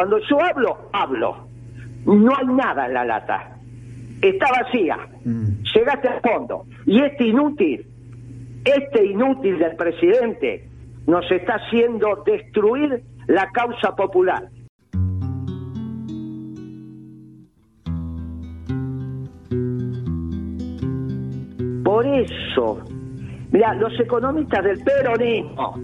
Cuando yo hablo, hablo. No hay nada en la lata. Está vacía. Mm. Llegaste al fondo. Y este inútil, este inútil del presidente, nos está haciendo destruir la causa popular. Por eso, mira, los economistas del peronismo,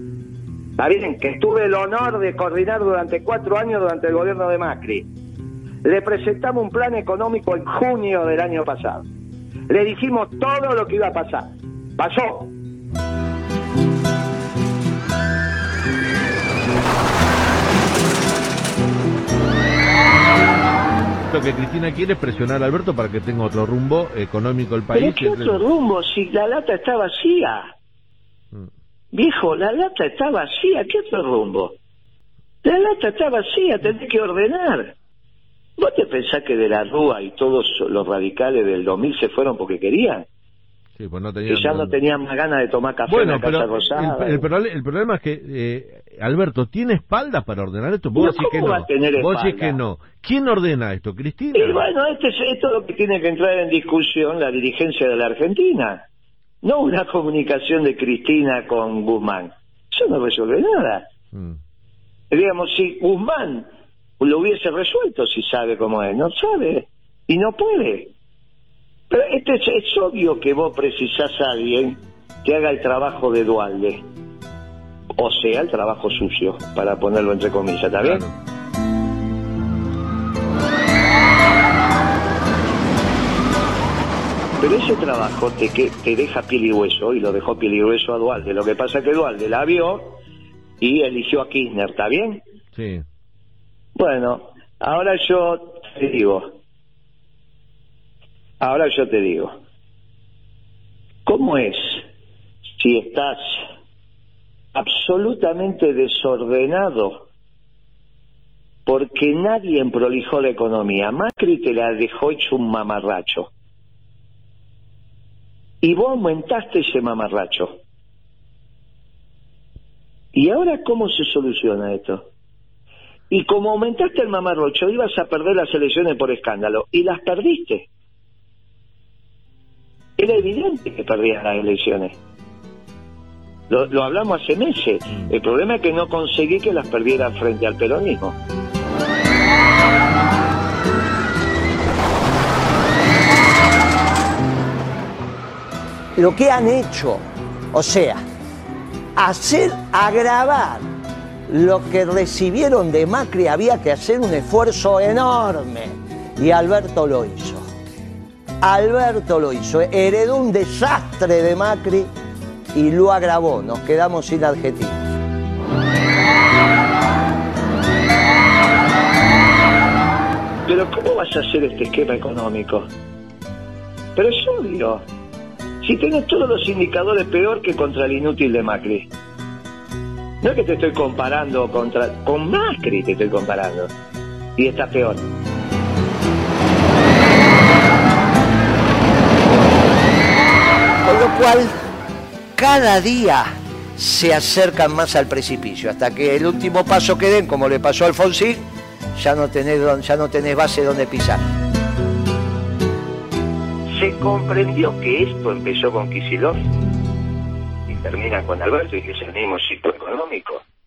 está bien, que tuve el honor de coordinar durante cuatro años durante el gobierno de Macri, le presentamos un plan económico en junio del año pasado. Le dijimos todo lo que iba a pasar. Pasó. Lo que Cristina quiere es presionar a Alberto para que tenga otro rumbo económico el Pero país. ¿qué otro rumbo si la lata está vacía? Viejo, la lata está vacía, ¿qué otro rumbo? La lata está vacía, tenés que ordenar. ¿Vos te pensás que de la Rúa y todos los radicales del 2000 se fueron porque querían? Sí, pues no Que tenía- ya no tenían más ganas de tomar café en la Casa Rosada. el, el el problema es que, eh, Alberto, ¿tiene espalda para ordenar esto? Vos No, decís que ¿cómo no. va a tener Vos decís que no. ¿Quién ordena esto? ¿Cristina? Y bueno, este es, esto es lo que tiene que entrar en discusión la dirigencia de la Argentina. No una comunicación de Cristina con Guzmán. Eso no resuelve nada. Mm. Digamos, si Guzmán lo hubiese resuelto, si sabe cómo es, no sabe y no puede. Pero este es, es obvio que vos precisás a alguien que haga el trabajo de Dualde. O sea, el trabajo sucio, para ponerlo entre comillas, ¿está bien? Claro. Pero ese trabajo te, que, te deja piel y hueso, y lo dejó piel y hueso a Dualde. Lo que pasa es que Dualde la vio y eligió a Kirchner, ¿está bien? Sí. Bueno, ahora yo te digo, ahora yo te digo, ¿cómo es si estás absolutamente desordenado porque nadie prolijó la economía? Macri te la dejó hecho un mamarracho. Y vos aumentaste ese mamarracho. ¿Y ahora cómo se soluciona esto? Y como aumentaste el mamarrocho, ibas a perder las elecciones por escándalo. Y las perdiste. Era evidente que perdías las elecciones. Lo, lo hablamos hace meses. El problema es que no conseguí que las perdieran frente al peronismo. Lo que han hecho, o sea, hacer agravar lo que recibieron de Macri había que hacer un esfuerzo enorme y Alberto lo hizo. Alberto lo hizo, heredó un desastre de Macri y lo agravó, nos quedamos sin adjetivos. Pero ¿cómo vas a hacer este esquema económico? Pero es obvio. Si tenés todos los indicadores peor que contra el inútil de Macri. No es que te estoy comparando contra... Con Macri te estoy comparando. Y está peor. Con lo cual, cada día se acercan más al precipicio, hasta que el último paso que den, como le pasó a Alfonsín, ya no tenés, ya no tenés base donde pisar. Se comprendió que esto empezó con Kicillof y termina con Alberto y que es el mismo ciclo.